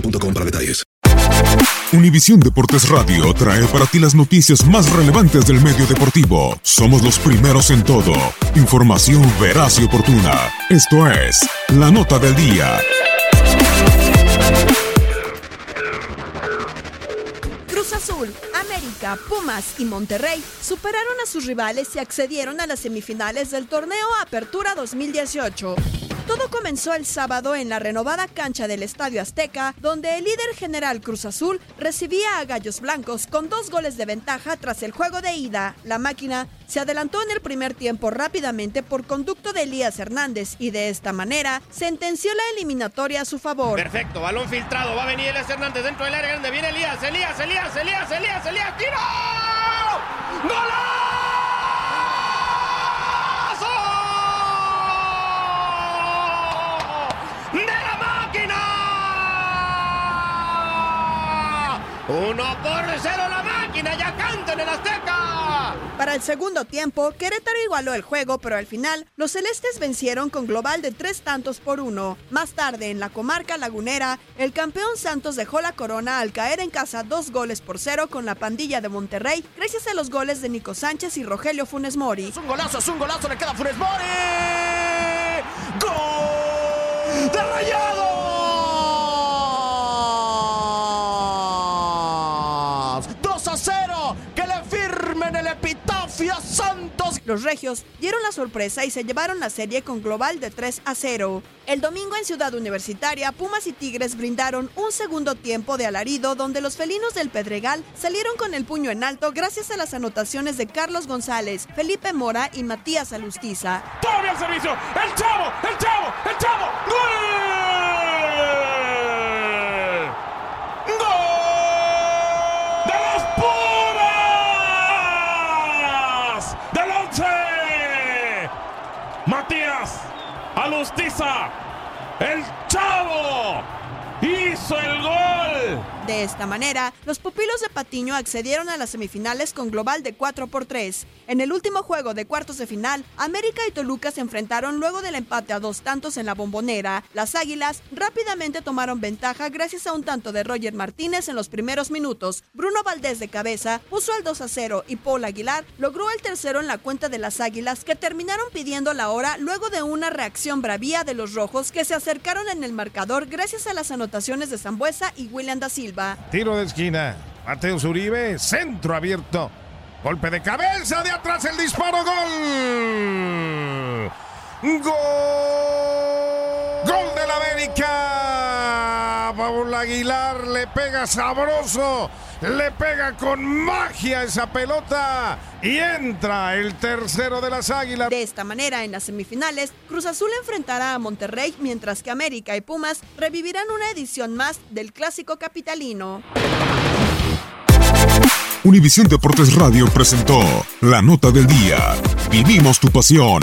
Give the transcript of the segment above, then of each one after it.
boostmobile.com. Univisión Deportes Radio trae para ti las noticias más relevantes del medio deportivo. Somos los primeros en todo. Información veraz y oportuna. Esto es La Nota del Día. Cruz Azul, América, Pumas y Monterrey superaron a sus rivales y accedieron a las semifinales del torneo Apertura 2018. Todo comenzó el sábado en la renovada cancha del Estadio Azteca, donde el líder general Cruz Azul recibía a Gallos Blancos con dos goles de ventaja tras el juego de ida. La máquina se adelantó en el primer tiempo rápidamente por conducto de Elías Hernández y de esta manera sentenció la eliminatoria a su favor. Perfecto, balón filtrado, va a venir Elías Hernández dentro del área grande, viene Elías, Elías, Elías, Elías, Elías, Elías, tiro. ¡Golazo! 1 por 0 la máquina, ya canta en el Azteca. Para el segundo tiempo, Querétaro igualó el juego, pero al final los celestes vencieron con global de tres tantos por uno. Más tarde, en la comarca lagunera, el campeón Santos dejó la corona al caer en casa dos goles por cero con la pandilla de Monterrey, gracias a los goles de Nico Sánchez y Rogelio Funes Mori. Es un golazo, es un golazo, le queda Funes Mori. ¡Gol! ¡De rayado! Epitafio Santos! Los regios dieron la sorpresa y se llevaron la serie con global de 3 a 0. El domingo en Ciudad Universitaria, Pumas y Tigres brindaron un segundo tiempo de alarido donde los felinos del Pedregal salieron con el puño en alto gracias a las anotaciones de Carlos González, Felipe Mora y Matías Alustiza. ¡Todavía el servicio! ¡El chavo! ¡El chavo! ¡El chavo! ¡Gol! ¡Gol! ¡De los Pumas! ¡Del once! Matías Alustiza, el chavo, hizo el gol. De esta manera, los pupilos de Patiño accedieron a las semifinales con global de 4 por 3. En el último juego de cuartos de final, América y Toluca se enfrentaron luego del empate a dos tantos en la bombonera. Las Águilas rápidamente tomaron ventaja gracias a un tanto de Roger Martínez en los primeros minutos. Bruno Valdés de cabeza puso al 2 a 0 y Paul Aguilar logró el tercero en la cuenta de las Águilas que terminaron pidiendo la hora luego de una reacción bravía de los rojos que se acercaron en el marcador gracias a las anotaciones de Zambuesa y William da Silva. Tiro de esquina. Mateo Zuribe, centro abierto. Golpe de cabeza de atrás el disparo. Gol. Gol. Gol del América. Paul Aguilar, le pega sabroso, le pega con magia esa pelota y entra el tercero de las Águilas. De esta manera, en las semifinales, Cruz Azul enfrentará a Monterrey, mientras que América y Pumas revivirán una edición más del clásico capitalino. Univisión Deportes Radio presentó la nota del día. Vivimos tu pasión.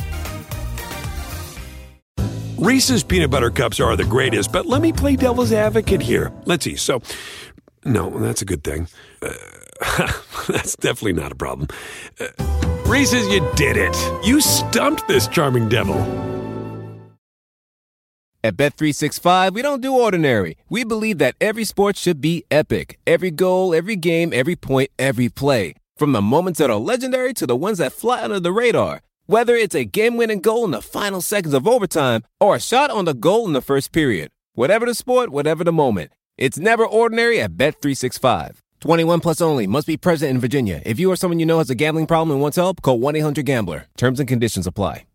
Reese's peanut butter cups are the greatest, but let me play devil's advocate here. Let's see. So, no, that's a good thing. Uh, that's definitely not a problem. Uh, Reese's, you did it. You stumped this charming devil. At Bet365, we don't do ordinary. We believe that every sport should be epic. Every goal, every game, every point, every play. From the moments that are legendary to the ones that fly under the radar. Whether it's a game winning goal in the final seconds of overtime or a shot on the goal in the first period. Whatever the sport, whatever the moment. It's never ordinary at Bet365. 21 plus only. Must be present in Virginia. If you or someone you know has a gambling problem and wants help, call 1 800 Gambler. Terms and conditions apply.